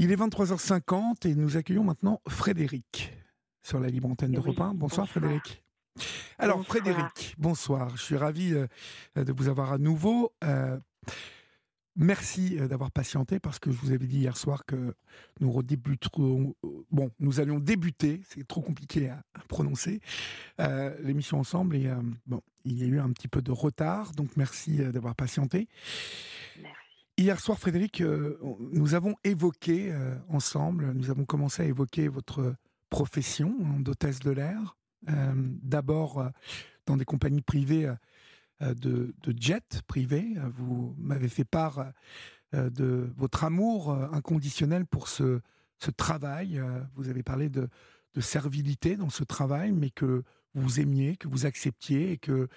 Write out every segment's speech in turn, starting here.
Il est 23h50 et nous accueillons maintenant Frédéric sur la libre antenne de Oui, Repin. Bonsoir, bonsoir. Frédéric. Alors Bonsoir. Frédéric, bonsoir. Je suis ravi euh, de vous avoir à nouveau. Euh, merci euh, d'avoir patienté parce que je vous avais dit hier soir que nous redébuterons. Bon, nous allions débuter, c'est trop compliqué à, à prononcer, euh, l'émission ensemble et bon, il y a eu un petit peu de retard, donc merci d'avoir patienté. Merci. Hier soir, Frédéric, euh, nous avons évoqué euh, ensemble, nous avons commencé à évoquer votre profession hein, d'hôtesse de l'air. Euh, D'abord dans des compagnies privées de, de jets privés. Vous m'avez fait part de votre amour inconditionnel pour ce, travail. Vous avez parlé de, de servilité dans ce travail, mais que vous aimiez, que vous acceptiez, et que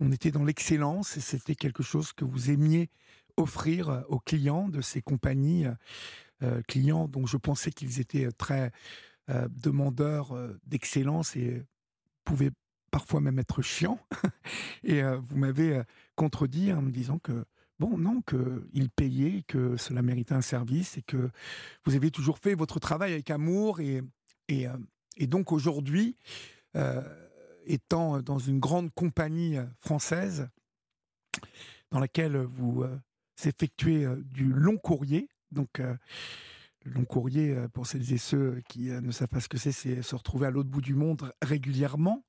on était dans l'excellence, et c'était quelque chose que vous aimiez offrir euh, aux clients de ces compagnies, euh, euh, clients dont je pensais qu'ils étaient très demandeurs d'excellence et pouvaient parfois même être chiants. et vous m'avez contredit en me disant que bon, non, qu'ils payaient, que cela méritait un service et que vous aviez toujours fait votre travail avec amour et, et, et donc aujourd'hui, étant dans une grande compagnie française dans laquelle vous effectuez euh, du long courrier, donc le long courrier, pour celles et ceux qui ne savent pas ce que c'est, c'est se retrouver à l'autre bout du monde régulièrement.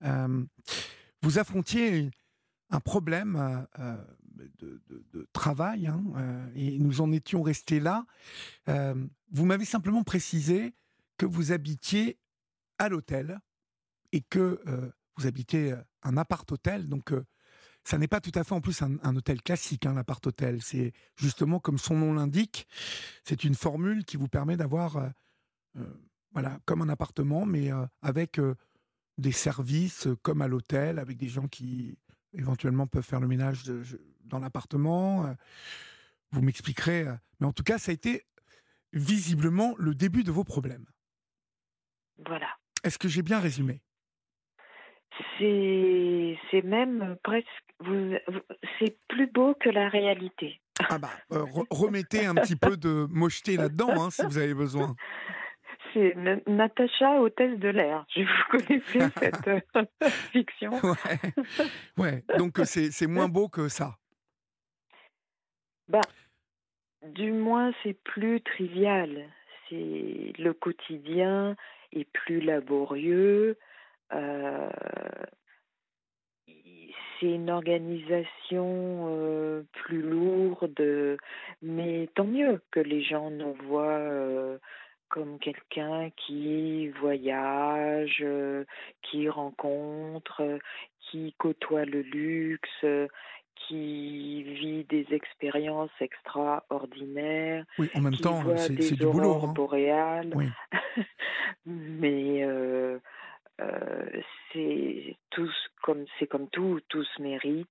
Vous affrontiez un problème de, travail hein, et nous en étions restés là. Vous m'avez simplement précisé que vous habitiez à l'hôtel et que vous habitez un appart-hôtel, donc ça n'est pas tout à fait en plus un, un hôtel classique, hein, l'appart-hôtel. C'est justement comme son nom l'indique, c'est une formule qui vous permet d'avoir, euh, euh, voilà, comme un appartement, mais euh, avec des services comme à l'hôtel, avec des gens qui éventuellement peuvent faire le ménage de- je- dans l'appartement. vous m'expliquerez, mais en tout cas, ça a été visiblement le début de vos problèmes. Voilà. Est-ce que j'ai bien résumé? C'est même presque c'est plus beau que la réalité. Ah bah, euh, re- remettez un petit peu de mocheté là-dedans, hein, si vous avez besoin. C'est Na- Natacha, hôtesse de l'air. Je vous connaissez cette euh, fiction. Ouais, ouais. donc c'est c'est moins beau que ça. Bah, du moins, c'est plus trivial. C'est le quotidien est plus laborieux. Euh, c'est une organisation euh, plus lourde, mais tant mieux que les gens nous voient euh, comme quelqu'un qui voyage, qui rencontre, qui côtoie le luxe, qui vit des expériences extraordinaires, Oui, en même qui temps, c'est du boulot. hein. boréales. Oui. Mais euh, c'est tous comme c'est comme tout, tous méritent.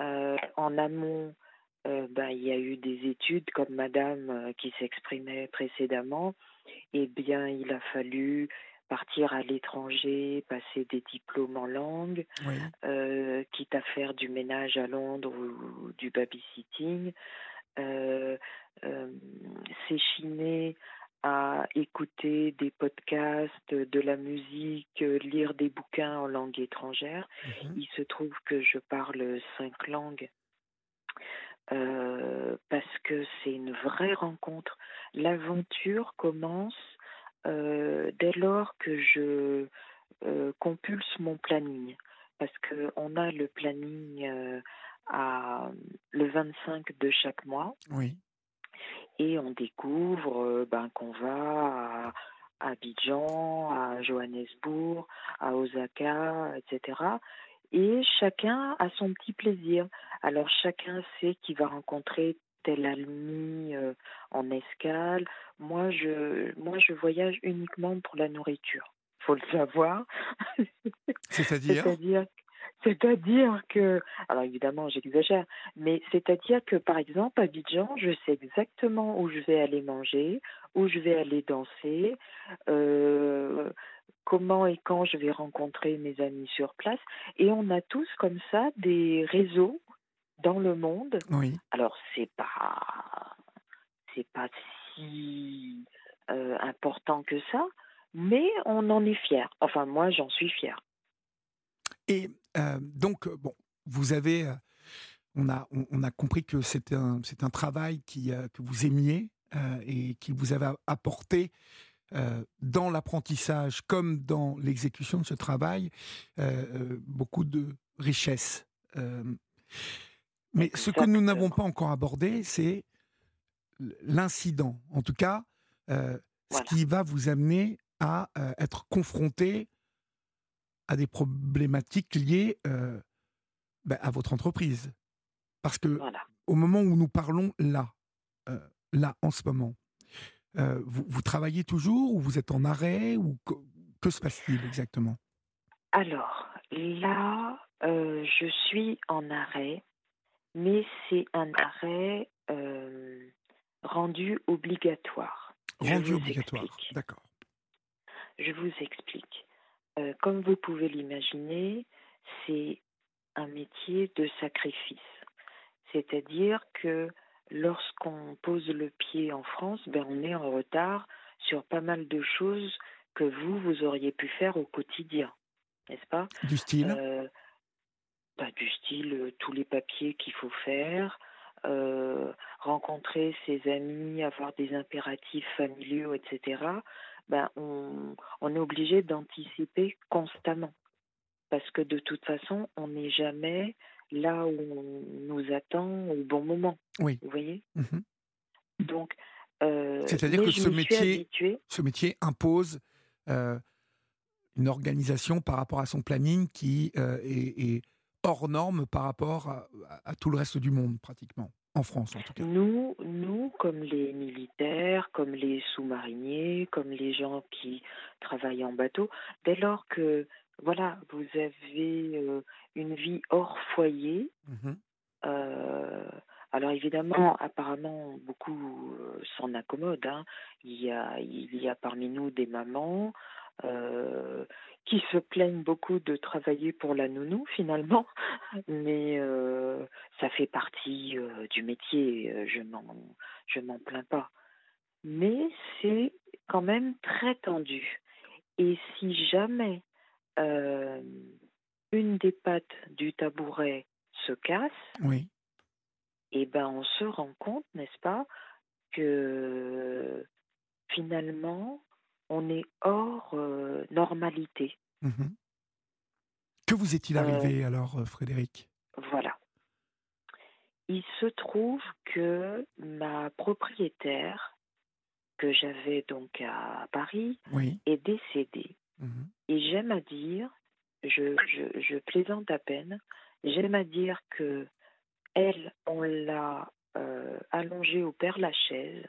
Euh, en amont, euh, ben, il y a eu des études comme Madame euh, qui s'exprimait précédemment. Eh bien, il a fallu partir à l'étranger, passer des diplômes en langue, Oui. euh, quitte à faire du ménage à Londres ou, ou du babysitting, euh, euh, s'échiner à écouter des podcasts, de la musique, euh, lire des bouquins en langue étrangère. Mhm. Il se trouve que je parle cinq langues euh, parce que c'est une vraie rencontre. L'aventure commence euh, dès lors que je euh, compulse mon planning, parce que on a le planning à le 25 de chaque mois Oui. Et on découvre euh, ben, qu'on va à Abidjan, à Johannesburg, à Osaka, etc. Et chacun a son petit plaisir. Alors chacun sait qu'il va rencontrer tel ami euh, en escale. Moi, je, moi, je voyage uniquement pour la nourriture. Faut le savoir. C'est-à-dire C'est-à-dire, que, alors évidemment, j'exagère, mais c'est-à-dire que, par exemple, à Abidjan, je sais exactement où je vais aller manger, où je vais aller danser, euh, comment et quand je vais rencontrer mes amis sur place, et on a tous comme ça des réseaux dans le monde. Oui. Alors c'est pas, c'est pas si important que ça, mais on en est fier. Enfin, moi, j'en suis fier. Et donc, bon, vous avez, on a, on, a compris que c'est un, c'est un travail qui, que vous aimiez et qui vous avait apporté dans l'apprentissage comme dans l'exécution de ce travail beaucoup de richesse. mais ce que nous n'avons pas encore abordé, c'est l'incident, en tout cas, ce qui va vous amener à être confronté à des problématiques liées ben, à votre entreprise. Parce que au moment où nous parlons là, là en ce moment, vous, travaillez toujours ou vous êtes en arrêt ou que, se passe-t-il exactement? Alors là, je suis en arrêt, mais c'est un arrêt rendu obligatoire. Rendu obligatoire, d'accord. Je vous explique. Comme vous pouvez l'imaginer, c'est un métier de sacrifice. C'est-à-dire que lorsqu'on pose le pied en France, ben on est en retard sur pas mal de choses que vous, vous auriez pu faire au quotidien, n'est-ce pas? Du style? Euh, bah, Du style, euh, tous les papiers qu'il faut faire, euh, rencontrer ses amis, avoir des impératifs familiaux, etc. Ben, on, on est obligé d'anticiper constamment. Parce que de toute façon, on n'est jamais là où on nous attend au bon moment. Oui. Vous voyez? Mmh Donc, euh, c'est-à-dire que ce métier, ce métier impose euh, une organisation par rapport à son planning qui euh, est, hors norme par rapport à, tout le reste du monde, pratiquement. En France, en tout cas. Nous, nous, comme les militaires, comme les sous-mariniers, comme les gens qui travaillent en bateau, dès lors que voilà, vous avez une vie hors foyer. Mmh alors évidemment, apparemment, beaucoup s'en accommodent. Hein. Il, y a, il y a parmi nous des mamans qui se plaignent beaucoup de travailler pour la nounou finalement, mais ça fait partie du métier. Je m'en, je m'en plains pas. Mais c'est quand même très tendu. Et si jamais euh, une des pattes du tabouret se casse, oui. et eh ben on se rend compte, n'est-ce pas, que finalement on est hors euh, normalité. Mmh que vous est-il arrivé euh, alors, Frédéric? Voilà. Il se trouve que ma propriétaire, que j'avais donc à Paris, est décédée. Mmh Et j'aime à dire, je, je, je, plaisante à peine, j'aime à dire que elle, on l'a euh, allongée au Père Lachaise,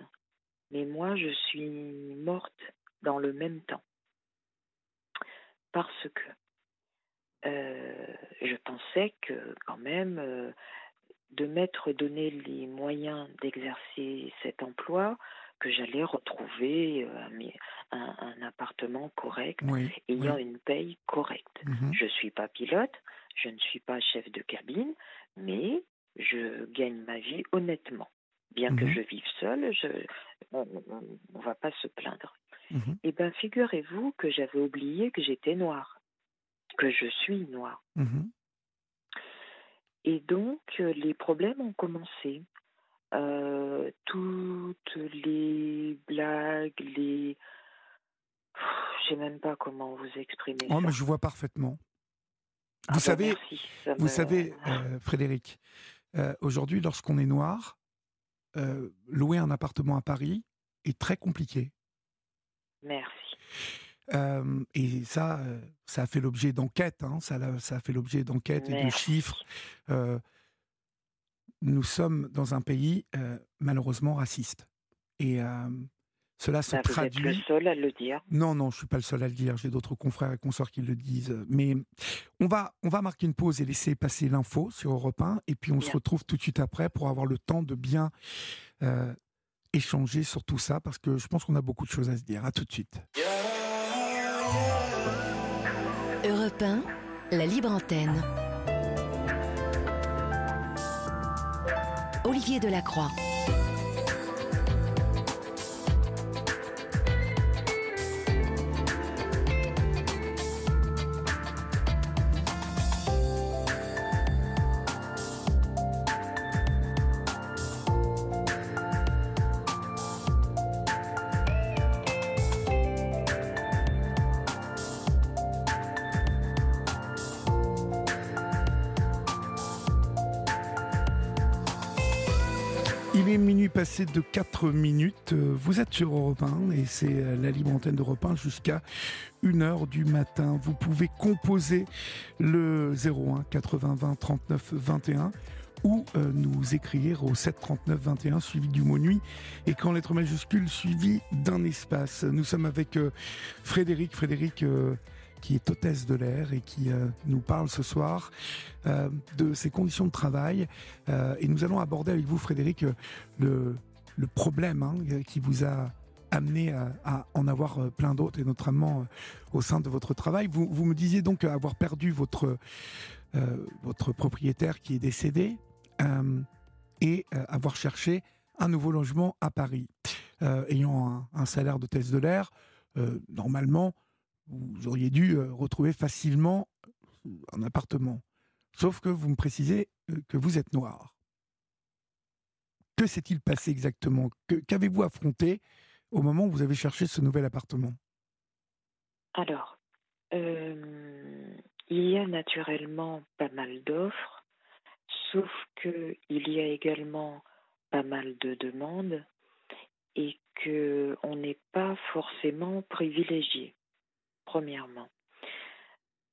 mais moi, je suis morte dans le même temps. Parce que euh, je pensais que quand même, euh, de m'être donné les moyens d'exercer cet emploi, que j'allais retrouver euh, un, un, appartement correct, ayant une paye correcte. Mhm. Je ne suis pas pilote, je ne suis pas chef de cabine, mais je gagne ma vie honnêtement. Bien que mhm. je vive seule, je, on ne va pas se plaindre. Mhm. Eh bien, figurez-vous que j'avais oublié que j'étais noire, que je suis noire. Et donc, les problèmes ont commencé. Euh, toutes les blagues, les. Je sais même pas comment vous exprimer. Oh, mais je vois parfaitement. Ah vous bah savez, vous savez, euh, Frédéric, euh, aujourd'hui, lorsqu'on est noir, louer un appartement à Paris est très compliqué. Merci. et ça, ça a fait l'objet d'enquêtes, hein, ça, ça, a fait l'objet d'enquêtes et de chiffres nous sommes dans un pays euh, malheureusement raciste. Et euh, cela se traduit. Vous êtes le seul à le dire. Non, non, je suis pas le seul à le dire. J'ai d'autres confrères et consorts qui le disent. Mais on va, on va marquer une pause et laisser passer l'info sur Europe 1. Et puis on se retrouve tout de suite après pour avoir le temps de bien euh, échanger sur tout ça parce que je pense qu'on a beaucoup de choses à se dire. À tout de suite. Europe 1, la libre antenne. Olivier Delacroix. De 4 minutes. Vous êtes sur Europe 1 et c'est euh, la libre antenne d'Europe 1 jusqu'à 1h du matin. Vous pouvez composer le 01 80 20 39 21 ou euh, nous écrire au 7 39 21 suivi du mot nuit et qu'en lettres majuscules suivi d'un espace. Nous sommes avec euh, Frédéric. Frédéric qui est hôtesse de l'air et qui euh, nous parle ce soir euh, de ses conditions de travail. Euh, et nous allons aborder avec vous, Frédéric, le, le problème hein, qui vous a amené à, en avoir plein d'autres, et notamment au sein de votre travail. Vous, me disiez donc avoir perdu votre, votre propriétaire qui est décédé et avoir cherché un nouveau logement à Paris. ayant un, un salaire d'hôtesse de l'air, normalement, vous auriez dû euh, retrouver facilement un appartement. Sauf que vous me précisez euh, que vous êtes noir. Que s'est-il passé exactement? Qu'avez-vous affronté au moment où vous avez cherché ce nouvel appartement? Alors, euh, il y a naturellement pas mal d'offres, sauf qu'il y a également pas mal de demandes et qu'on n'est pas forcément privilégié premièrement.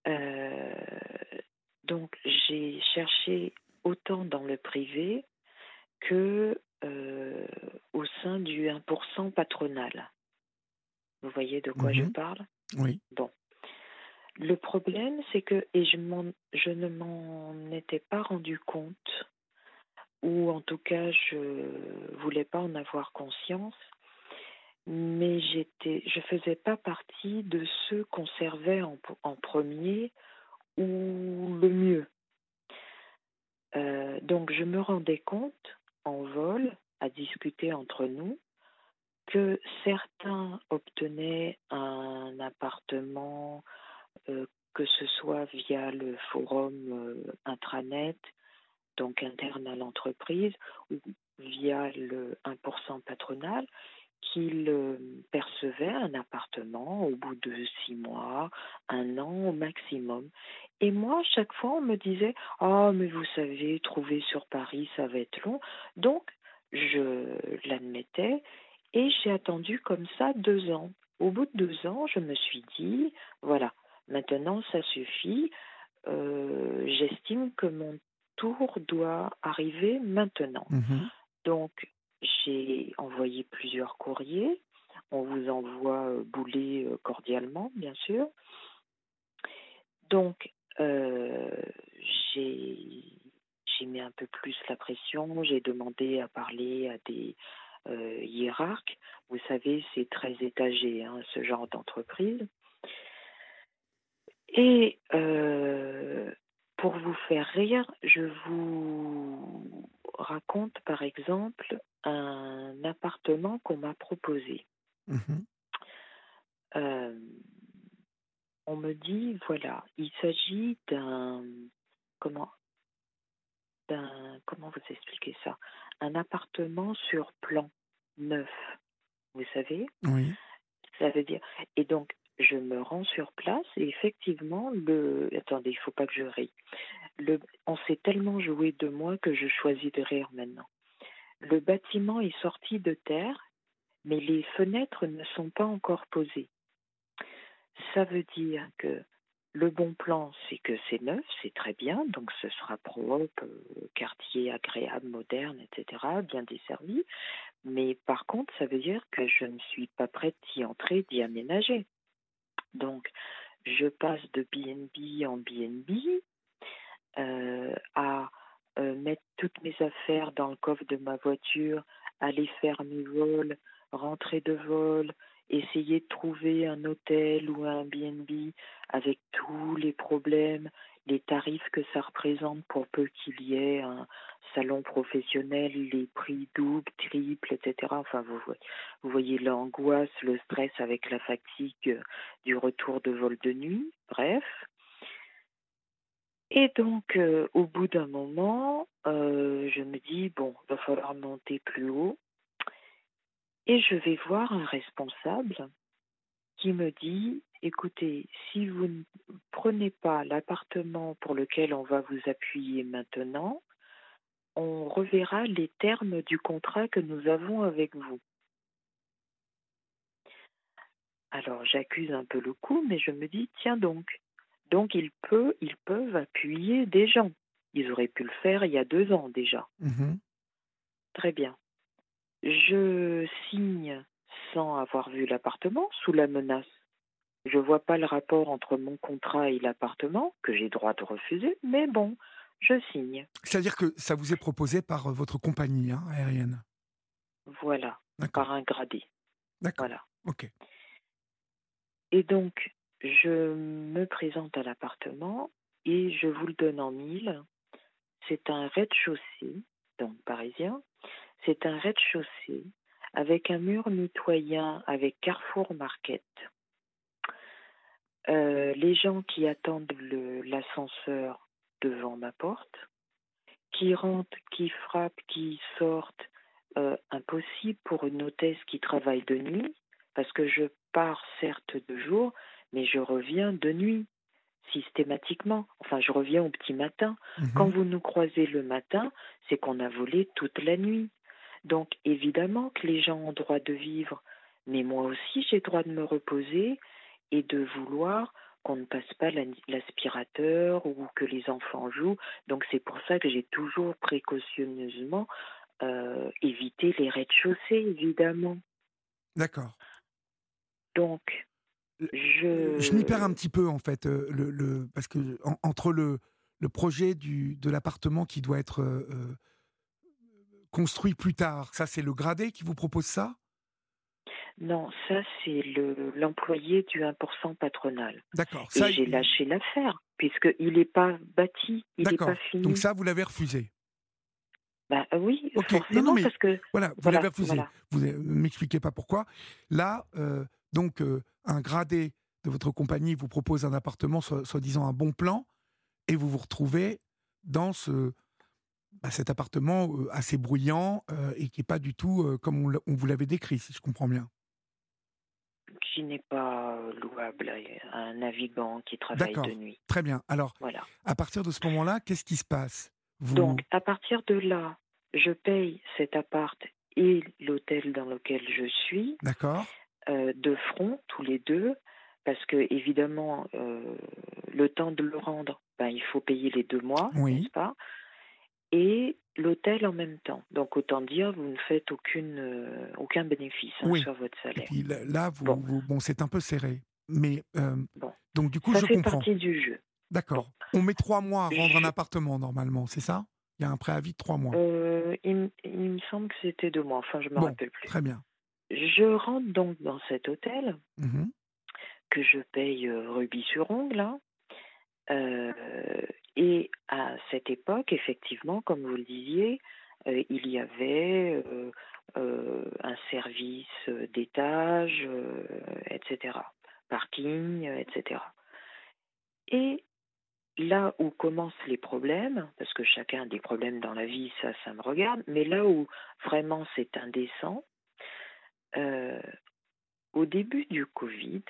Euh, donc j'ai cherché autant dans le privé que euh, au sein du 1% patronal. Vous voyez de quoi je mhm. parle? Oui. Bon. Le problème, c'est que, et je, je ne m'en étais pas rendu compte, ou en tout cas, je voulais pas en avoir conscience, mais j'étais, je faisais pas partie de ceux qu'on servait en, en, premier ou le mieux. Euh, donc je me rendais compte en vol, à discuter entre nous, que certains obtenaient un appartement, euh, que ce soit via le forum euh, intranet, donc interne à l'entreprise, ou via le 1% patronal, qu'il euh, percevait un appartement au bout de six mois, un an au maximum. Et moi, chaque fois, on me disait Oh, mais vous savez, trouver sur Paris, ça va être long. Donc, je l'admettais et j'ai attendu comme ça deux ans. Au bout de deux ans, je me suis dit Voilà, maintenant, ça suffit. Euh, j'estime que mon tour doit arriver maintenant. Mmh Donc, j'ai envoyé plusieurs courriers. On vous envoie euh, bouler euh, cordialement, bien sûr. Donc, euh, j'ai mis un peu plus la pression. J'ai demandé à parler à des hiérarques. Vous savez, c'est très étagé, hein, ce genre d'entreprise. Et pour vous faire rire, je vous raconte par exemple un appartement qu'on m'a proposé. Mmh euh, on me dit voilà, il s'agit d'un comment d'un comment vous expliquer ça? Un appartement sur plan neuf, vous savez? Oui. Ça veut dire et donc je me rends sur place et effectivement le attendez il faut pas que je rie on s'est tellement joué de moi que je choisis de rire maintenant le bâtiment est sorti de terre, mais les fenêtres ne sont pas encore posées. Ça veut dire que le bon plan, c'est que c'est neuf, c'est très bien, donc ce sera propre, euh, quartier agréable, moderne, etc., bien desservi. Mais par contre, ça veut dire que je ne suis pas prête d'y entrer, d'y aménager. Donc, je passe de BNB en BNB à euh, mettre toutes mes affaires dans le coffre de ma voiture, aller faire mes vols, rentrer de vol, essayer de trouver un hôtel ou un BNB avec tous les problèmes, les tarifs que ça représente pour peu qu'il y ait un salon professionnel, les prix doubles, triples, etc. Enfin, vous, vous voyez l'angoisse, le stress avec la fatigue du retour de vol de nuit. Bref, et donc, euh, au bout d'un moment, euh, je me dis, bon, il va falloir monter plus haut. Et je vais voir un responsable qui me dit, écoutez, si vous ne prenez pas l'appartement pour lequel on va vous appuyer maintenant, on reverra les termes du contrat que nous avons avec vous. Alors j'accuse un peu le coup, mais je me dis, tiens donc, donc ils, peuvent, ils peuvent appuyer des gens. Ils auraient pu le faire il y a deux ans déjà. Mhm. Très bien. Je signe sans avoir vu l'appartement, sous la menace. Je ne vois pas le rapport entre mon contrat et l'appartement, que j'ai droit de refuser, mais bon, je signe. C'est-à-dire que ça vous est proposé par euh, votre compagnie hein, aérienne Voilà, par un gradé. D'accord. Voilà. Ok. Et donc, je me présente à l'appartement et je vous le donne en mille. C'est un rez-de-chaussée, donc parisien. C'est un rez-de-chaussée avec un mur mitoyen avec Carrefour Market. Euh, les gens qui attendent l'ascenseur devant ma porte, qui rentrent, qui frappent, qui sortent, euh, impossible pour une hôtesse qui travaille de nuit, parce que je pars certes de jour, mais je reviens de nuit, systématiquement. Enfin, je reviens au petit matin. Mhm. Quand vous nous croisez le matin, c'est qu'on a volé toute la nuit. Donc, évidemment que les gens ont droit de vivre, mais moi aussi, j'ai droit de me reposer et de vouloir qu'on ne passe pas la- l'aspirateur ou que les enfants jouent. Donc, c'est pour ça que j'ai toujours précautionneusement euh, évité les rez-de-chaussée, évidemment. D'accord. Donc, je... Je m'y perds un petit peu en fait, euh, le, le- parce que en- entre le, le projet du, de l'appartement qui doit être euh, euh, construit plus tard, ça c'est le gradé qui vous propose ça? Non, ça, c'est le- l'employé du 1% patronal. D'accord. Et Ça, j'ai il- lâché l'affaire, puisqu'il n'est pas bâti, il n'est pas fini. Donc ça, vous l'avez refusé? Bah oui, Ok. Non, forcément, non, mais- parce que Voilà, vous Voilà, l'avez refusé. voilà. Vous ne m'expliquez pas pourquoi. Là, euh, donc, euh, un gradé de votre compagnie vous propose un appartement, soi- soi-disant un bon plan, et vous vous retrouvez dans ce, bah, cet appartement euh, assez bruyant euh, et qui n'est pas du tout euh, comme on, vous l'avait décrit, si je comprends bien. qui n'est pas louable à un navigant qui travaille de nuit. Très bien. Alors, Voilà. à partir de ce moment-là, qu'est-ce qui se passe? Vous... Donc, à partir de là, je paye cet appart et l'hôtel dans lequel je suis D'accord de front, tous les deux, parce que évidemment, euh, le temps de le rendre, ben, il faut payer les deux mois, Oui. n'est-ce pas? Et l'hôtel en même temps. Donc, autant dire, vous ne faites aucune, euh, aucun bénéfice hein, Oui. sur votre Et salaire. puis là, vous, Bon. vous- bon, c'est un peu serré. Mais euh, Bon. donc du coup, Ça je fait comprends. partie du jeu. D'accord. On met trois mois à rendre un appartement normalement, c'est ça? Il y a un préavis de trois mois. Euh, il, il me semble que c'était deux mois, enfin je ne me rappelle plus. Très bien. Je rentre donc dans cet hôtel Mhm. que je paye euh, rubis sur ongle. hein. Euh, et à cette époque, effectivement, comme vous le disiez, euh, il y avait euh, un service d'étage, etc. Parking, etc. Et là où commencent les problèmes, parce que chacun a des problèmes dans la vie, ça, ça me regarde, mais là où vraiment c'est indécent, euh, au début du Covid,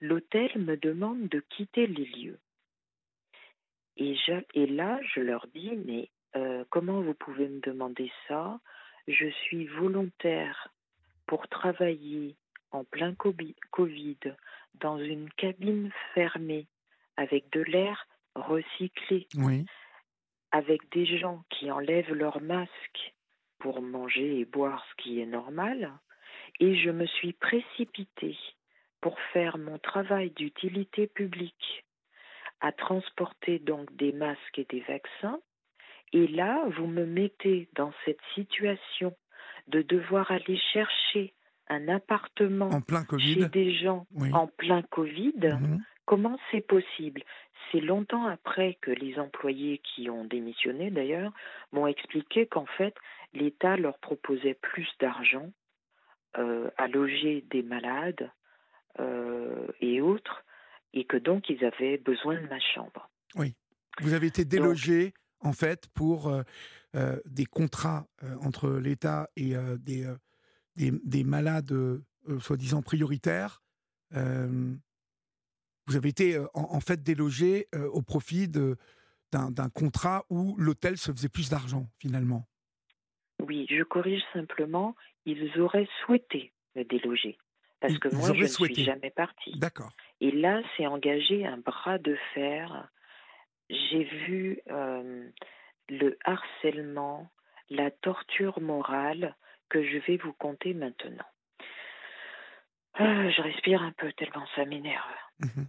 l'hôtel me demande de quitter les lieux. Et, je- et là, je leur dis, mais euh, comment vous pouvez me demander ça? Je suis volontaire pour travailler en plein Covid dans une cabine fermée avec de l'air recyclé, Oui. avec des gens qui enlèvent leur masque pour manger et boire ce qui est normal, et je me suis précipitée pour faire mon travail d'utilité publique à transporter donc des masques et des vaccins. Et là, vous me mettez dans cette situation de devoir aller chercher un appartement En plein chez des gens Oui. en plein Covid. Mhm. Comment c'est possible? C'est longtemps après que les employés qui ont démissionné, d'ailleurs, m'ont expliqué qu'en fait, l'État leur proposait plus d'argent à loger des malades euh, et autres, et que donc ils avaient besoin de ma chambre. Vous avez été délogé en fait pour euh, euh, des contrats euh, entre l'État et euh, des, euh, des, des malades euh, euh, soi-disant prioritaires. Euh, vous avez été euh, en, en fait délogé euh, au profit d'un contrat où l'hôtel se faisait plus d'argent, finalement. Oui, je corrige simplement, ils auraient souhaité me déloger. Parce que moi, je ne suis jamais partie. D'accord. Et là, c'est engagé un bras de fer. J'ai vu euh, le harcèlement, la torture morale que je vais vous conter maintenant. Ah, je respire un peu tellement ça m'énerve. Mmh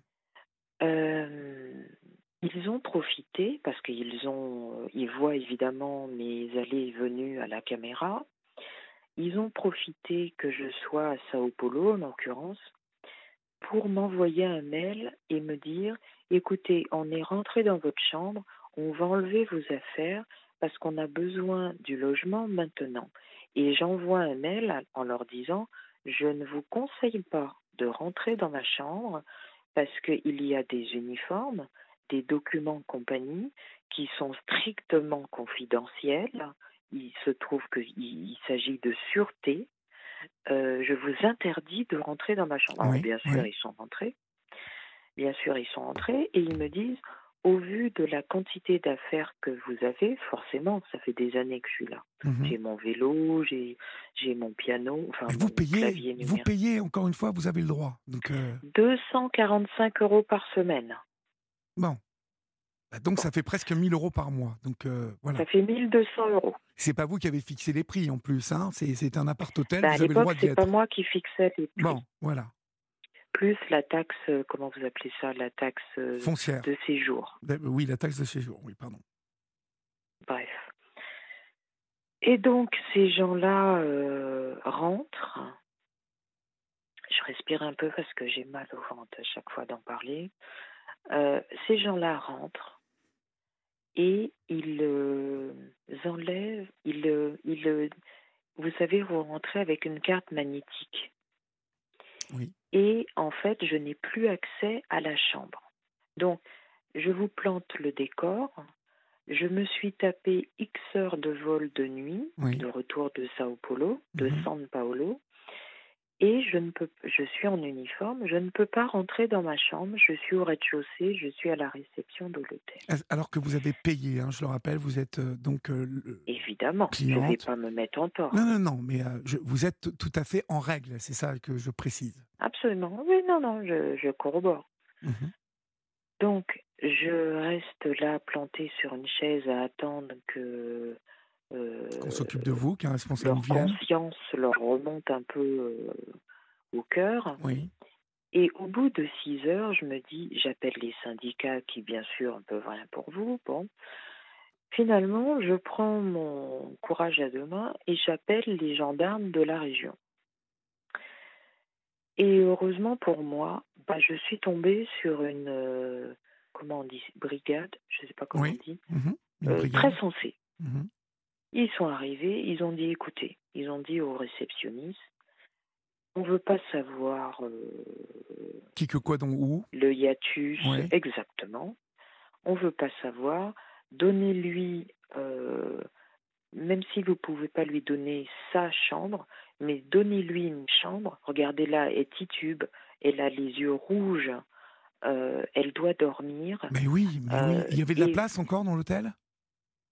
euh, ils ont profité parce qu'ils ont, euh, ils voient évidemment mes allées et venues à la caméra. Ils ont profité que je sois à Sao Paulo, en l'occurrence, pour m'envoyer un mail et me dire écoutez, on est rentré dans votre chambre, on va enlever vos affaires parce qu'on a besoin du logement maintenant. Et j'envoie un mail en leur disant je ne vous conseille pas de rentrer dans ma chambre parce qu'il y a des uniformes, des documents compagnie qui sont strictement confidentiels. Il se trouve qu'il s'agit de sûreté. Euh, je vous interdis de rentrer dans ma chambre. bien sûr, ils sont rentrés. Bien sûr, ils sont rentrés et ils me disent au vu de la quantité d'affaires que vous avez, forcément, ça fait des années que je suis là. Mhm. J'ai mon vélo, j'ai, mon piano, enfin vous payez, Vous payez, encore une fois, vous avez le droit. Donc, 245 euh euros par semaine. Bon. Bah, donc ça fait presque 1000 euros par mois. Donc euh, voilà. Ça fait 1200 euros. C'est pas vous qui avez fixé les prix en plus, hein c'est, un appart hôtel. Bah, vous avez le droit c'est pas moi qui fixais les prix. Bon, voilà plus la taxe, euh, comment vous appelez ça, la taxe euh, foncière de séjour. Oui, la taxe de séjour, oui, pardon. Bref. Et donc ces gens-là euh, rentrent. Je respire un peu parce que j'ai mal au ventre à chaque fois d'en parler. Ces gens-là rentrent et ils enlèvent, ils, ils, vous savez, vous rentrez avec une carte magnétique. Oui et en fait, je n'ai plus accès à la chambre. Donc, je vous plante le décor. Je me suis tapé X heures de vol de nuit, de retour de Sao Paulo, de mhm. San Paolo, et je ne peux, je suis en uniforme, je ne peux pas rentrer dans ma chambre, je suis au rez-de-chaussée, je suis à la réception de l'hôtel. Alors que vous avez payé, hein, je le rappelle, vous êtes euh, donc euh, évidemment, je ne vais pas me mettre en tort. Non, non, non, mais euh, vous êtes tout à fait en règle, c'est ça que je précise. Absolument, oui, non, non, je, corrobore. Mmh donc je reste là planté sur une chaise à attendre que qu'on s'occupe de vous, qu'un responsable leur conscience leur remonte un peu euh, au cœur. Oui. Et au bout de six heures, je me dis, j'appelle les syndicats qui, bien sûr, ne peuvent rien pour vous. Bon. Finalement, je prends mon courage à deux mains et j'appelle les gendarmes de la région. Et heureusement pour moi, bah, je suis tombée sur une, euh, comment on dit, brigade, je ne sais pas comment on dit, mmh très sensée. Mmh ils sont arrivés, ils ont dit écoutez, ils ont dit au réceptionniste on ne veut pas savoir. Euh, Qui que quoi, donc où Le hiatus, exactement. On ne veut pas savoir. Donnez-lui, euh, même si vous ne pouvez pas lui donner sa chambre, mais donnez-lui une chambre. Regardez là, elle titube, elle a les yeux rouges, euh, elle doit dormir. Mais oui, mais oui. il y avait de la place encore dans l'hôtel?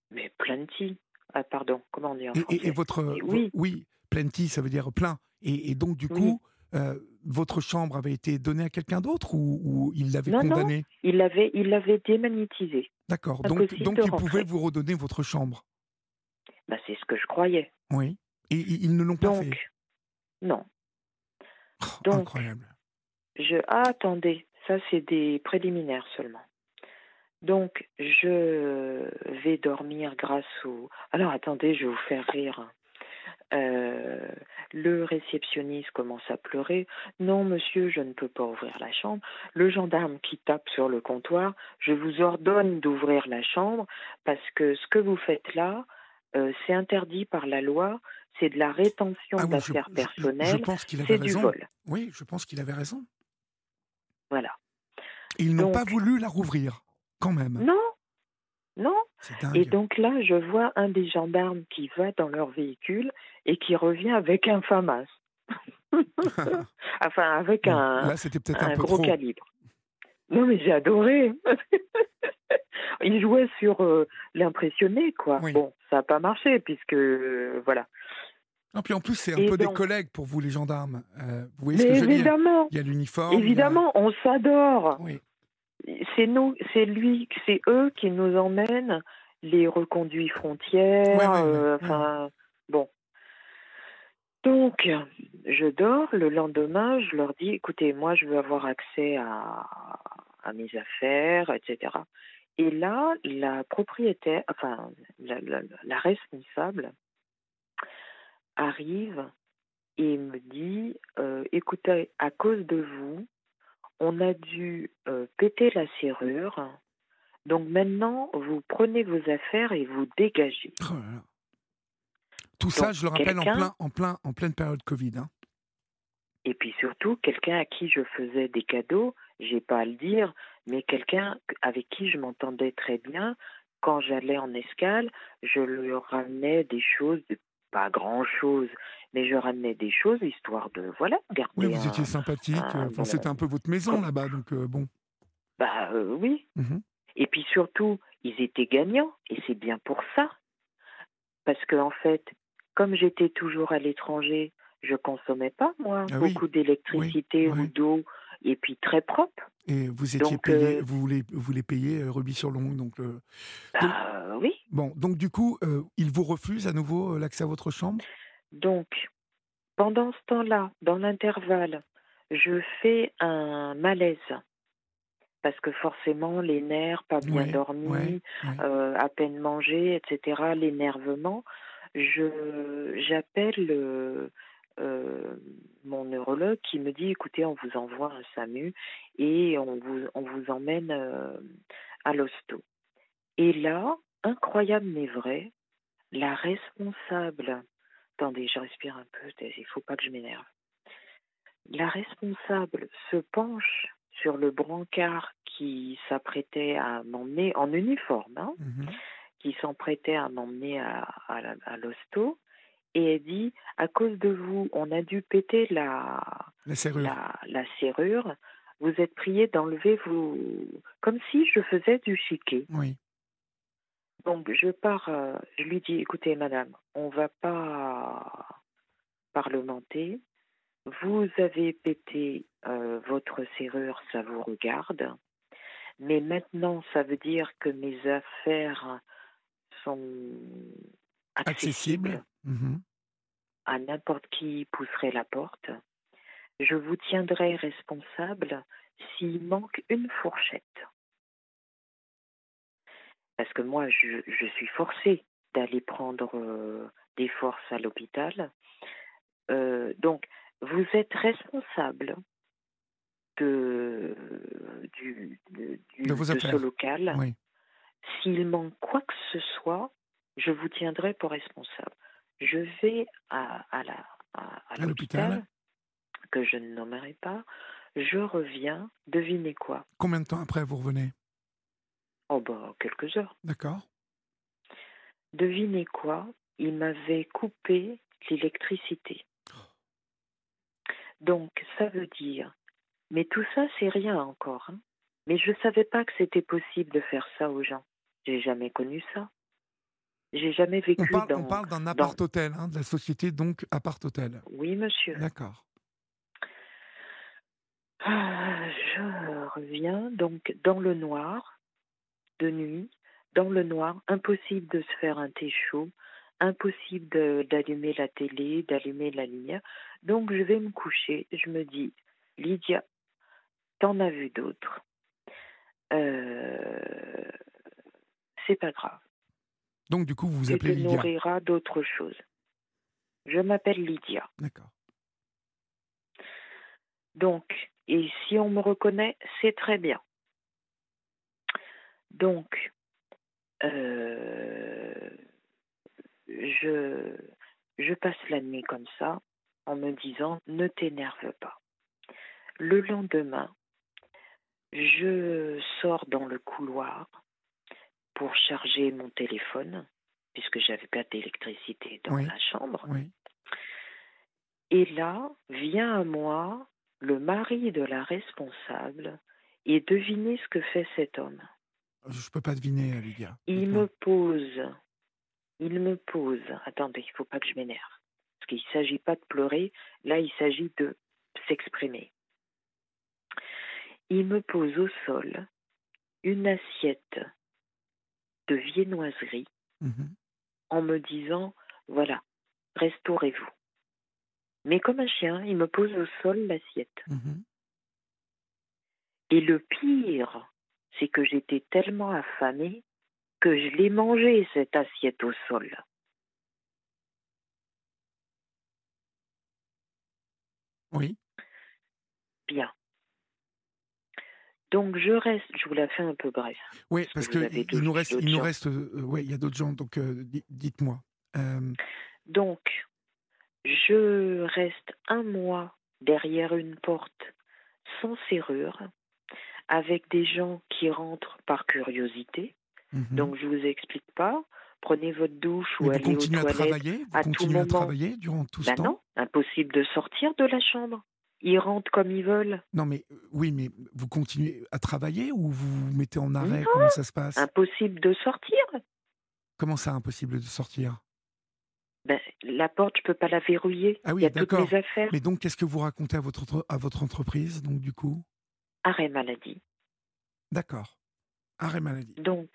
Mais plenty. Ah, pardon, comment on dit en et, et, votre. oui. oui, plenty, ça veut dire plein. Et, donc, du coup, euh, votre chambre avait été donnée à quelqu'un d'autre ou, il l'avait condamné Non, il l'avait, il l'avait démagnétisé. D'accord. Donc, donc il pouvait vous redonner votre chambre. Bah, c'est ce que je croyais. Oui. Et ils ne l'ont pas fait? Non. Oh, donc, incroyable. Je ah, attendez, ça c'est des préliminaires seulement. Donc, je vais dormir grâce au... Alors, attendez, je vais vous faire rire. Euh, le réceptionniste commence à pleurer. Non, monsieur, je ne peux pas ouvrir la chambre. Le gendarme qui tape sur le comptoir, je vous ordonne d'ouvrir la chambre parce que ce que vous faites là, euh, c'est interdit par la loi. C'est de la rétention ah d'affaires personnelles. C'est du vol. Oui, je pense qu'il avait raison. Voilà. ils n'ont pas voulu la rouvrir même. Non, non. Et donc là, je vois un des gendarmes qui va dans leur véhicule et qui revient avec un FAMAS. enfin, avec un, un, gros calibre. Non, mais j'ai adoré. il jouait sur euh, l'impressionné, quoi. Oui. Bon, ça n'a pas marché, puisque, euh, voilà. Non, puis en plus, c'est un Et peu des collègues pour vous, les gendarmes. Euh, vous voyez ce Mais que je veux dire? évidemment, Il y a l'uniforme. a- évidemment, on s'adore. Oui. C'est nous, c'est lui, c'est eux qui nous emmènent les reconduits frontières. Ouais, ouais, ouais, euh. Enfin, bon. Donc, je dors. Le lendemain, je leur dis écoutez, moi, je veux avoir accès à, à mes affaires, etc. Et là, la propriétaire, enfin, la, la- la responsable arrive et me dit euh, écoutez, à cause de vous, on a dû euh, péter la serrure. Donc maintenant, vous prenez vos affaires et vous dégagez. Oh là là. Tout ça, je le rappelle, en, plein, en, plein, en pleine période Covid. hein. Et puis surtout, quelqu'un à qui je faisais des cadeaux, j'ai pas à le dire, mais quelqu'un avec qui je m'entendais très bien. Quand j'allais en escale, je lui ramenais des choses, de pas grand-chose, mais je ramenais des choses histoire de, voilà, garder Oui, vous un- étiez sympathique. un- Enfin, c'était un peu votre maison là-bas, donc euh, bon. Bah euh, oui. Mhm. Et puis surtout, ils étaient gagnants, et c'est bien pour ça. Parce que en fait, comme j'étais toujours à l'étranger, je consommais pas moi Ah oui, beaucoup d'électricité oui, ou oui. d'eau, et puis très propre. Et vous étiez Donc, payé, euh, vous les, vous les payez euh, rubis sur. Donc, le- Donc- oui. bon, donc du coup, euh, ils vous refusent à nouveau euh, l'accès à votre chambre? Donc, pendant ce temps-là, dans l'intervalle, je fais un malaise. Parce que forcément, les nerfs, pas bien Ouais, dormis, ouais, ouais. euh, à peine mangé, etc., l'énervement, je j'appelle euh, mon neurologue qui me dit écoutez, on vous envoie un SAMU et on vous, on vous emmène euh, à l'hosto. Et là, incroyable mais vrai, la responsable, attendez, je respire un peu, il faut pas que je m'énerve. La responsable se penche sur le brancard qui s'apprêtait à m'emmener en uniforme, hein, Mhm. qui s'emprêtait à m'emmener à, à, à l'hosto, et elle dit à cause de vous, on a dû péter la, La serrure. la, la serrure. Vous êtes prié d'enlever vos, comme si je faisais du chiquet. Oui. Donc je pars, euh, je lui dis écoutez madame, on va pas parlementer. Vous avez pété euh, votre serrure, ça vous regarde. Mais maintenant, ça veut dire que mes affaires sont accessibles, Accessible. Mhm. à n'importe qui pousserait la porte. Je vous tiendrai responsable s'il manque une fourchette. Parce que moi, je, je suis forcée d'aller prendre euh, des forces à l'hôpital. Euh, donc, vous êtes responsable de, du, de, du- ce local. Oui. S'il manque quoi que ce soit, je vous tiendrai pour responsable. Je vais à, à la, à, à À l'hôpital. l'hôpital, que je ne nommerai pas. Je reviens, devinez quoi? Combien de temps après vous revenez? Oh, bah, quelques heures. D'accord. Devinez quoi? Il m'avait coupé l'électricité. Donc, ça veut dire. Mais tout ça, c'est rien encore. hein. Mais je ne savais pas que c'était possible de faire ça aux gens. J'ai jamais connu ça. J'ai jamais vécu On parle, dans. on parle d'un appart-hôtel, hein, de la société donc appart-hôtel. Oui, monsieur. D'accord. Ah, je reviens donc dans le noir, de nuit, dans le noir, impossible de se faire un thé chaud, impossible d'allumer la télé, d'allumer la lumière. Donc je vais me coucher. Je me dis, Lydia, t'en as vu d'autres. Euh, c'est pas grave. Donc du coup, vous vous te appelez Lydia. nourriras d'autres choses. Je m'appelle Lydia. D'accord. Donc, et si on me reconnaît, c'est très bien. Donc, euh, je, je passe la nuit comme ça, en me disant ne t'énerve pas. Le lendemain, je sors dans le couloir pour charger mon téléphone, puisque j'avais pas d'électricité dans Oui. la chambre. Oui. Et là, vient à moi le mari de la responsable et devinez ce que fait cet homme. Je peux pas deviner, Lydia. Il me pose, il me pose, attendez, il faut pas que je m'énerve. Parce qu'il ne s'agit pas de pleurer, là il s'agit de s'exprimer. Il me pose au sol une assiette de viennoiserie Mhm. en me disant voilà, restaurez-vous. Mais comme un chien, il me pose au sol l'assiette. Mhm. Et le pire, c'est que j'étais tellement affamée que je l'ai mangée, cette assiette au sol. Oui. Bien. Donc je reste, je vous la fais un peu bref. Oui, Parce parce que vous il nous reste, il nous gens. reste, euh, ouais, il y a d'autres gens, donc euh, di- dites-moi. Euh, Donc, je reste un mois derrière une porte sans serrure, avec des gens qui rentrent par curiosité. mhm. Donc je vous explique pas. Prenez votre douche Mais ou vous allez aux continuez à toilettes. travailler, vous à tout continuez à moment. travailler durant tout ce Ben temps. non, impossible de sortir de la chambre. Ils rentrent comme ils veulent. Non, mais euh, oui, mais vous continuez à travailler ou vous vous mettez en arrêt? Non. Comment ça se passe? Impossible de sortir. Comment ça, impossible de sortir? Ben, la porte, je peux pas la verrouiller. Ah oui, Il y a toutes mes affaires. Mais donc, qu'est-ce que vous racontez à votre à votre entreprise Donc, du coup, Arrêt maladie. d'accord. Arrêt maladie. Donc,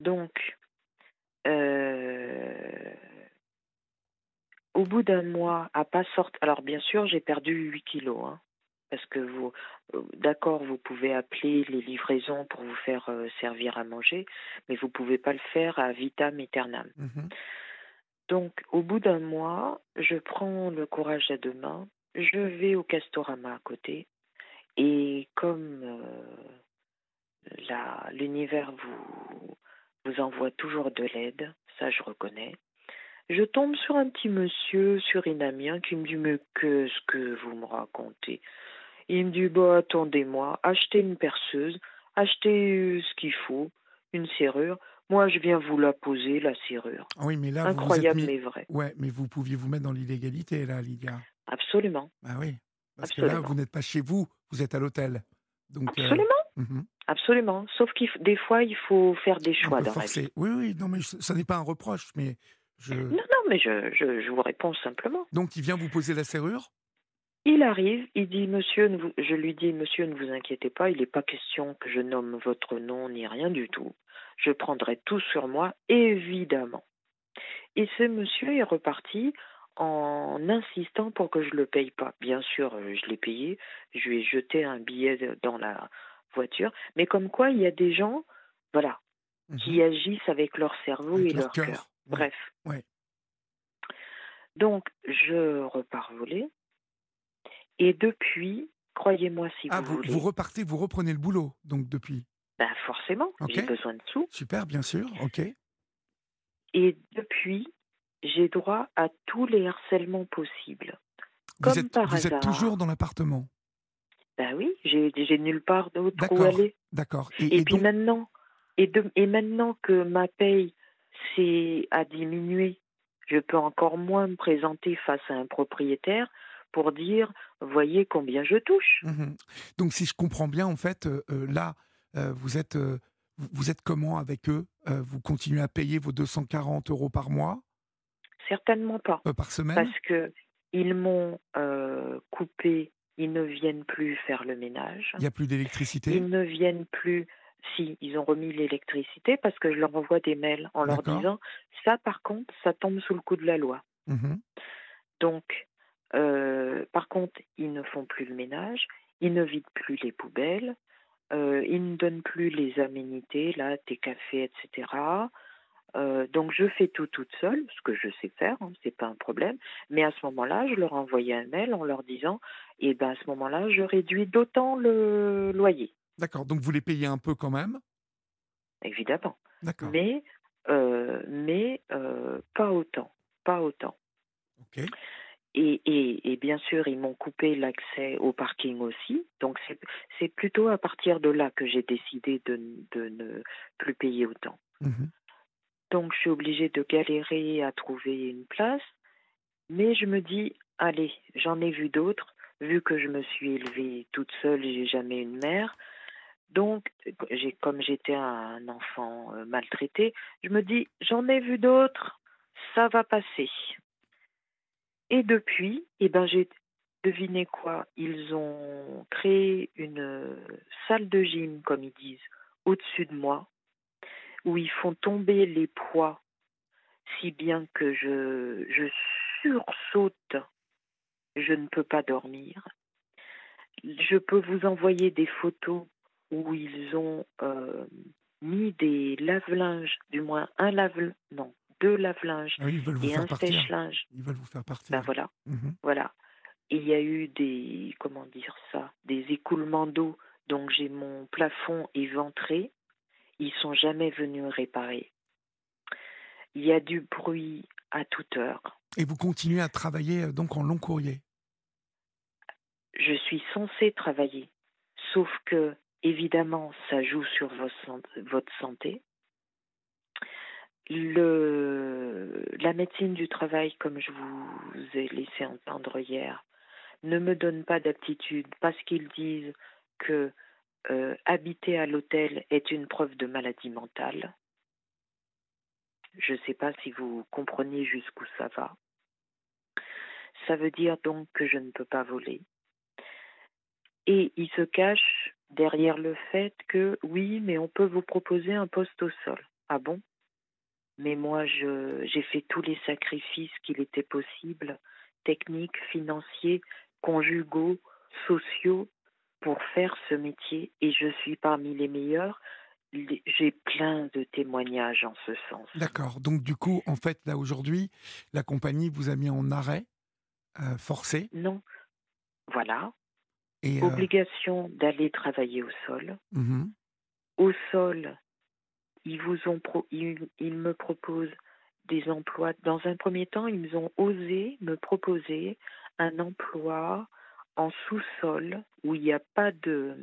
donc, euh, au bout d'un mois, à pas sortir. Alors, bien sûr, j'ai perdu 8 kilos. hein, parce que vous, euh, d'accord, vous pouvez appeler les livraisons pour vous faire euh, servir à manger, mais vous pouvez pas le faire à vitam aeternam. Mhm. Donc, au bout d'un mois, je prends le courage à deux mains, je vais au Castorama à côté, et comme euh, l'univers vous, vous envoie toujours de l'aide, ça je reconnais, je tombe sur un petit monsieur surinamien qui me dit Mais qu'est-ce que vous me racontez? Il me dit Bah, attendez-moi, achetez une perceuse, achetez ce qu'il faut, une serrure. Moi, je viens vous la poser, la serrure. Ah oui, mais là, vous vous êtes Incroyable, mis... mais vrai. Ouais, mais vous pouviez vous mettre dans l'illégalité, là, Lydia. Absolument. Ah oui. Parce que là, vous n'êtes pas chez vous, vous êtes à l'hôtel. Donc, euh, Absolument. mhm. Absolument. Sauf qu'il f- des fois, il faut faire des choix vie. Oui, oui, non, mais ça n'est pas un reproche, mais je. Non, non, mais je, je, je vous réponds simplement. Donc, il vient vous poser la serrure? Il arrive, il dit Monsieur, ne vous- je lui dis Monsieur, ne vous inquiétez pas, il n'est pas question que je nomme votre nom ni rien du tout. Je prendrai tout sur moi, évidemment. Et ce monsieur est reparti en insistant pour que je le paye pas. Bien sûr, euh, je l'ai payé. Je lui ai jeté un billet dans la voiture. Mais comme quoi, il y a des gens, voilà, qui Mhm. agissent avec leur cerveau Avec et leur leur cœur. cœur. Bref. Ouais. Donc, je repars voler. Et depuis, croyez-moi si Ah, vous, vous, voulez, vous repartez, vous reprenez le boulot, donc depuis? ben forcément, Ok. j'ai besoin de sous. Super, bien sûr, ok. Et depuis, j'ai droit à tous les harcèlements possibles. Vous Comme êtes, par vous êtes hasard. toujours dans l'appartement? Ben oui, j'ai nulle part d'autre où D'accord. aller. D'accord. Et, Et, et puis donc, maintenant, et, de- et maintenant que ma paye s'est a diminué, je peux encore moins me présenter face à un propriétaire pour dire, voyez combien je touche. Mhm. donc, si je comprends bien, en fait, euh, euh, là, euh, vous êtes, euh, vous- êtes comment avec eux? Vous continuez à payer vos 240 euros par mois, Certainement pas. par semaine? Parce que ils m'ont coupé, ils ne viennent plus faire le ménage, Il n'y a plus d'électricité? Ils ne viennent plus. Si, ils ont remis l'électricité parce que je leur envoie des mails en leur disant ça, par contre, ça tombe sous le coup de la loi. Mhm. Donc, euh, par contre, ils ne font plus le ménage, ils ne vident plus les poubelles, euh, ils ne donnent plus les aménités, là, thé, café, etc. Euh, donc, je fais tout toute seule, ce que je sais faire, hein, c'est pas un problème. Mais à ce moment-là, je leur envoyais un mail en leur disant, eh ben, à ce moment-là, je réduis d'autant le loyer, D'accord. Donc, vous les payez un peu quand même? Évidemment. D'accord. Mais, euh, mais euh, pas autant, pas autant. Ok. Et, et, et bien sûr, ils m'ont coupé l'accès au parking aussi. Donc, c'est- plutôt à partir de là que j'ai décidé de, ne plus payer autant. Mhm. Donc, je suis obligée de galérer à trouver une place. Mais je me dis, allez, j'en ai vu d'autres. Vu que je me suis élevée toute seule, j'ai jamais une mère. Donc, comme j'étais un enfant euh, maltraité, je me dis, j'en ai vu d'autres, ça va passer. Et depuis, eh ben, j'ai deviné quoi? Ils ont créé une salle de gym, comme ils disent, au-dessus de moi, où ils font tomber les poids, si bien que je, je sursaute, je ne peux pas dormir. Je peux vous envoyer des photos où ils ont euh, mis des lave-linges, du moins un lave non, deux lave-linges Ah oui, et un sèche-linge. Ils veulent vous faire partir. Ben voilà, Mhm. voilà. Et il y a eu des, comment dire ça, des écoulements d'eau. Donc j'ai mon plafond éventré. Ils sont jamais venus réparer. Il y a du bruit à toute heure. Et vous continuez à travailler euh, donc en long courrier? Je suis censée travailler, sauf que évidemment ça joue sur votre santé. La médecine du travail, comme je vous ai laissé entendre hier, ne me donne pas d'aptitude parce qu'ils disent que euh, habiter à l'hôtel est une preuve de maladie mentale. Je ne sais pas si vous comprenez jusqu'où ça va. Ça veut dire donc que je ne peux pas voler. Et ils se cachent derrière le fait que oui, mais on peut vous proposer un poste au sol. Ah bon? Mais moi, j'ai fait tous les sacrifices qu'il était possible, techniques, financiers, conjugaux, sociaux, pour faire ce métier. Et je suis parmi les meilleurs. J'ai plein de témoignages en ce sens. D'accord. Donc du coup, en fait, là aujourd'hui, la compagnie vous a mis en arrêt euh, forcé? Non. Voilà. Et euh, Obligation d'aller travailler au sol. mhm. au sol, ils vous ont pro- ils, ils me proposent des emplois. Dans un premier temps, ils ont osé me proposer un emploi en sous-sol où il n'y a pas de,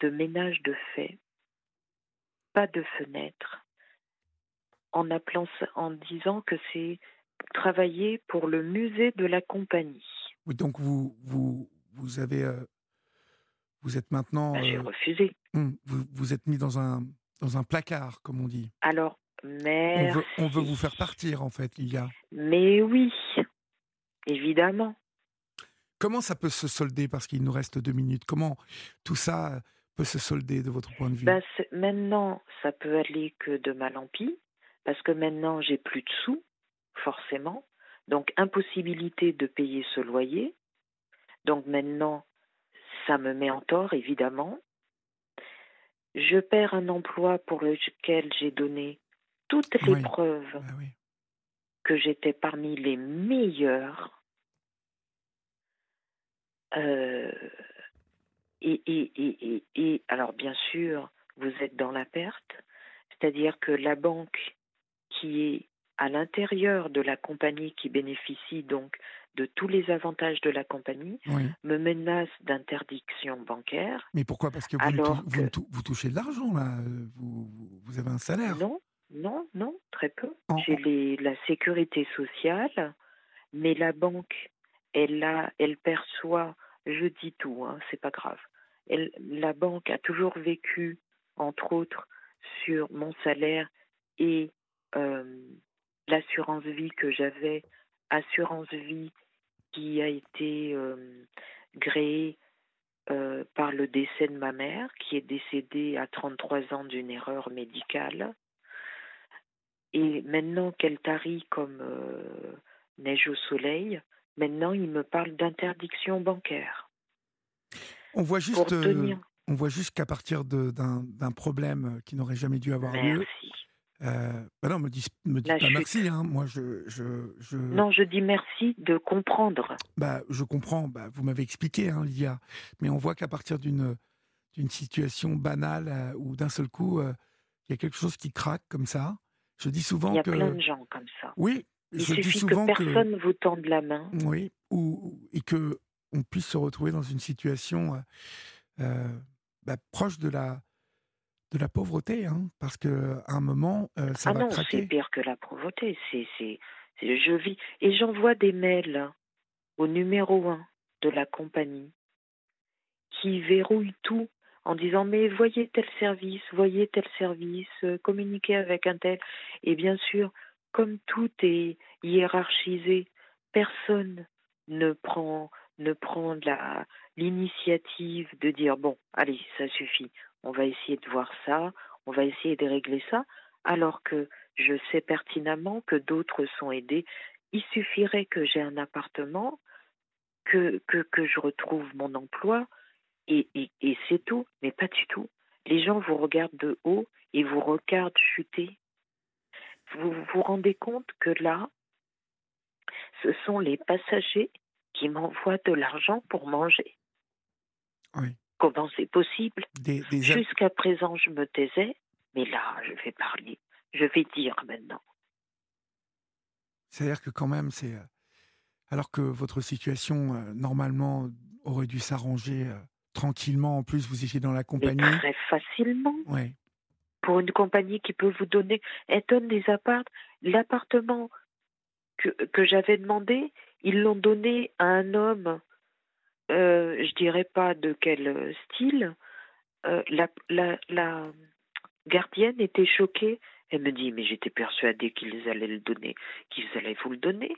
de ménage de fait, pas de fenêtre, en appelant en disant que c'est travailler pour le musée de la compagnie. Donc vous vous vous avez euh, vous êtes maintenant Ben, J'ai euh, refusé. hum, vous, vous êtes mis dans un dans un placard, comme on dit. Alors, On veut on veut vous faire partir, en fait, Lilia. Mais oui, évidemment. Comment ça peut se solder? Parce qu'il nous reste deux minutes. Comment tout ça euh, peut se solder de votre point de vue? Ben, c'est- maintenant, ça peut aller que de mal en pis, parce que maintenant, j'ai plus de sous, forcément. Donc, impossibilité de payer ce loyer. Donc, maintenant, ça me met en tort, évidemment. Je perds un emploi pour lequel j'ai donné toutes les Oui. preuves Ah oui. que j'étais parmi les meilleurs. Euh, et, et, et, et, et alors bien sûr, vous êtes dans la perte, c'est-à-dire que la banque qui est à l'intérieur de la compagnie qui bénéficie donc de tous les avantages de la compagnie Oui. me menace d'interdiction bancaire. Mais pourquoi? Parce que vous, Alors vous, ne que- tou- vous touchez de l'argent, là. euh, Vous, avez un salaire. Non, non, non, très peu. J'ai la sécurité sociale, mais la banque, elle, a, elle perçoit, je dis tout, hein, c'est pas grave. Elle, la banque a toujours vécu, entre autres, sur mon salaire et euh, l'assurance vie que j'avais, assurance vie qui a été euh, créée euh, par le décès de ma mère, qui est décédée à 33 ans d'une erreur médicale. Et maintenant qu'elle tarit comme euh, neige au soleil, maintenant il me parle d'interdiction bancaire. On voit juste, euh, tenir. on voit juste qu'à partir d'un problème euh, qui n'aurait jamais dû avoir lieu. Euh, bah non, me dis, me dis pas chute. merci. Hein. Moi, je, je, je, Non, je dis merci de comprendre. bah, je comprends. Bah, vous m'avez expliqué, hein, Lilia. Mais on voit qu'à partir d'une d'une situation banale euh, où d'un seul coup, euh, il y a quelque chose qui craque comme ça. Je dis souvent Il y a que plein de gens comme ça. oui, Il je dis suffit souvent que personne vous tende la main. oui, ou, et que on puisse se retrouver dans une situation euh, bah, proche de la de la pauvreté, hein, parce que à un moment, euh, ça ah va non, c'est pire que la pauvreté. C'est, c'est, c'est- je vis et j'envoie des mails au numéro un de la compagnie qui verrouille tout en disant mais voyez tel service, voyez tel service, euh, communiquez avec un tel. Et bien sûr, comme tout est hiérarchisé, personne ne prend ne prend la l'initiative de dire bon, allez, ça suffit, on va essayer de voir ça, on va essayer de régler ça, alors que je sais pertinemment que d'autres sont aidés. Il suffirait que j'ai un appartement, que, je retrouve mon emploi, et, et, et c'est tout, mais pas du tout. Les gens vous regardent de haut et vous regardent chuter. Vous vous rendez compte que là, ce sont les passagers qui m'envoient de l'argent pour manger. Oui. Comment c'est possible? Des, Jusqu'à présent, je me taisais, mais là, je vais parler. Je vais dire maintenant. C'est-à-dire que quand même, c'est euh, alors que votre situation euh, normalement aurait dû s'arranger euh, tranquillement. En plus, vous étiez dans la compagnie. très facilement. Pour une compagnie qui peut vous donner, elle donne des apparts. L'appartement que, que j'avais demandé, ils l'ont donné à un homme, euh, je dirais pas de quel euh, style. Euh, la, la, la gardienne était choquée. Elle me dit, mais j'étais persuadée qu'ils allaient le donner, qu'ils allaient vous le donner.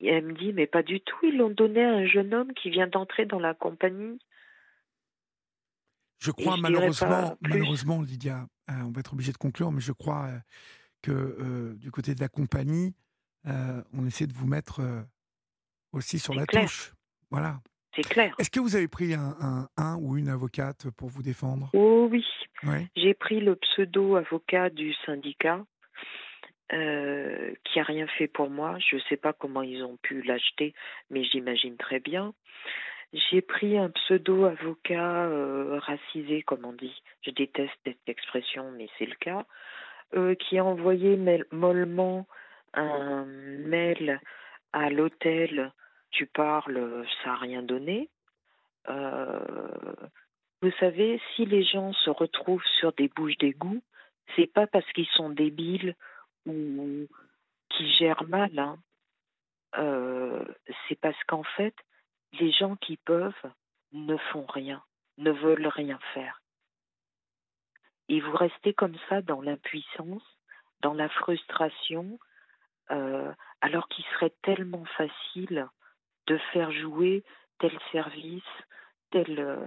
Et elle me dit, mais pas du tout, ils l'ont donné à un jeune homme qui vient d'entrer dans la compagnie. Je crois je malheureusement, malheureusement, Lydia, euh, on va être obligé de conclure, mais je crois euh, que du côté de la compagnie, on essaie de vous mettre aussi sur la clair. touche. Voilà. C'est clair. Est-ce que vous avez pris un, un, un ou une avocate pour vous défendre? Oh oui. J'ai pris le pseudo avocat du syndicat euh, qui a rien fait pour moi. Je ne sais pas comment ils ont pu l'acheter, mais j'imagine très bien. J'ai pris un pseudo avocat euh, racisé, comme on dit. Je déteste cette expression, mais c'est le cas. euh, qui a envoyé mollement un mail à l'hôtel. Tu parles, ça n'a rien donné. Euh, vous savez, si les gens se retrouvent sur des bouches d'égout, c'est pas parce qu'ils sont débiles ou qui gèrent mal. hein. Euh, c'est parce qu'en fait, les gens qui peuvent ne font rien, ne veulent rien faire. Et vous restez comme ça dans l'impuissance, dans la frustration, euh, alors qu'il serait tellement facile de faire jouer tel service, telle, euh,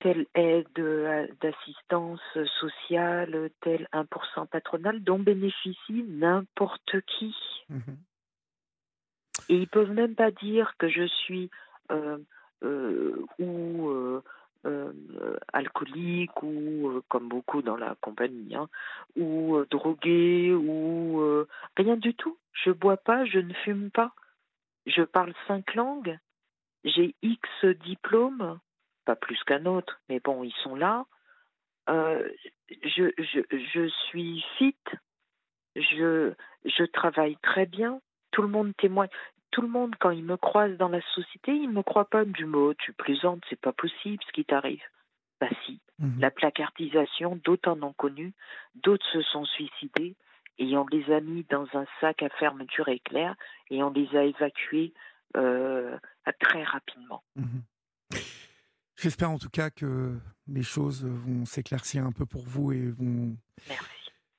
telle aide euh, d'assistance sociale, tel 1% patronal dont bénéficie n'importe qui. Mhm. Et ils peuvent même pas dire que je suis euh, euh, ou euh, alcoolique ou comme beaucoup dans la compagnie, hein, ou drogué ou rien du tout. Je bois pas, je ne fume pas. Je parle cinq langues. J'ai X diplômes, pas plus qu'un autre, mais bon, ils sont là. Euh, je, je, je suis fit. Je, je travaille très bien. Tout le monde témoigne tout le monde, quand il me croise dans la société, il ne me croit pas du mot. Tu plaisantes, c'est pas possible ce qui t'arrive. Bah si, Mhm. la placardisation, d'autres en ont connu, d'autres se sont suicidés et on les a mis dans un sac à fermeture éclair et on les a évacués euh, très rapidement. Mhm. J'espère en tout cas que les choses vont s'éclaircir un peu pour vous et vont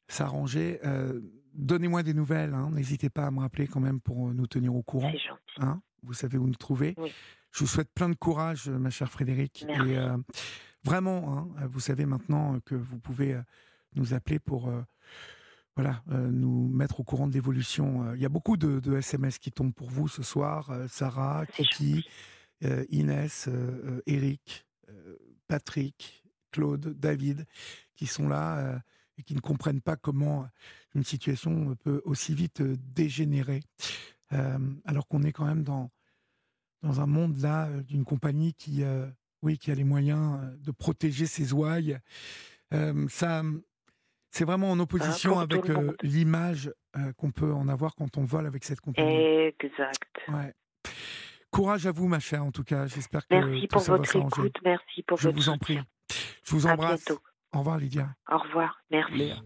s'arranger. Euh, Donnez-moi des nouvelles, hein. n'hésitez pas à me rappeler quand même pour nous tenir au courant. C'est gentil. hein. vous savez où nous trouver. Oui. Je vous souhaite plein de courage, ma chère Frédéric. Merci. Et euh, vraiment, hein, vous savez maintenant que vous pouvez euh, nous appeler pour euh, voilà, euh, nous mettre au courant de l'évolution. Euh, Il y a beaucoup de, de SMS qui tombent pour vous ce soir. Euh, Sarah, euh, Inès, Eric, Patrick, Claude, David, qui sont là et qui ne comprennent pas comment une situation peut aussi vite dégénérer, Euh, alors qu'on est quand même dans, dans un monde là d'une compagnie qui, euh, oui, qui a les moyens de protéger ses ouailles. Euh, ça, c'est vraiment en opposition avec euh, l'image euh, qu'on peut en avoir quand on vole avec cette compagnie. Exact. Ouais. Courage à vous, ma chère, en tout cas. J'espère que Merci tout pour ça votre écoute, merci pour Je votre vous en prie. Je vous À embrasse. bientôt. Au revoir, Lydia. Au revoir. Merci. Léa.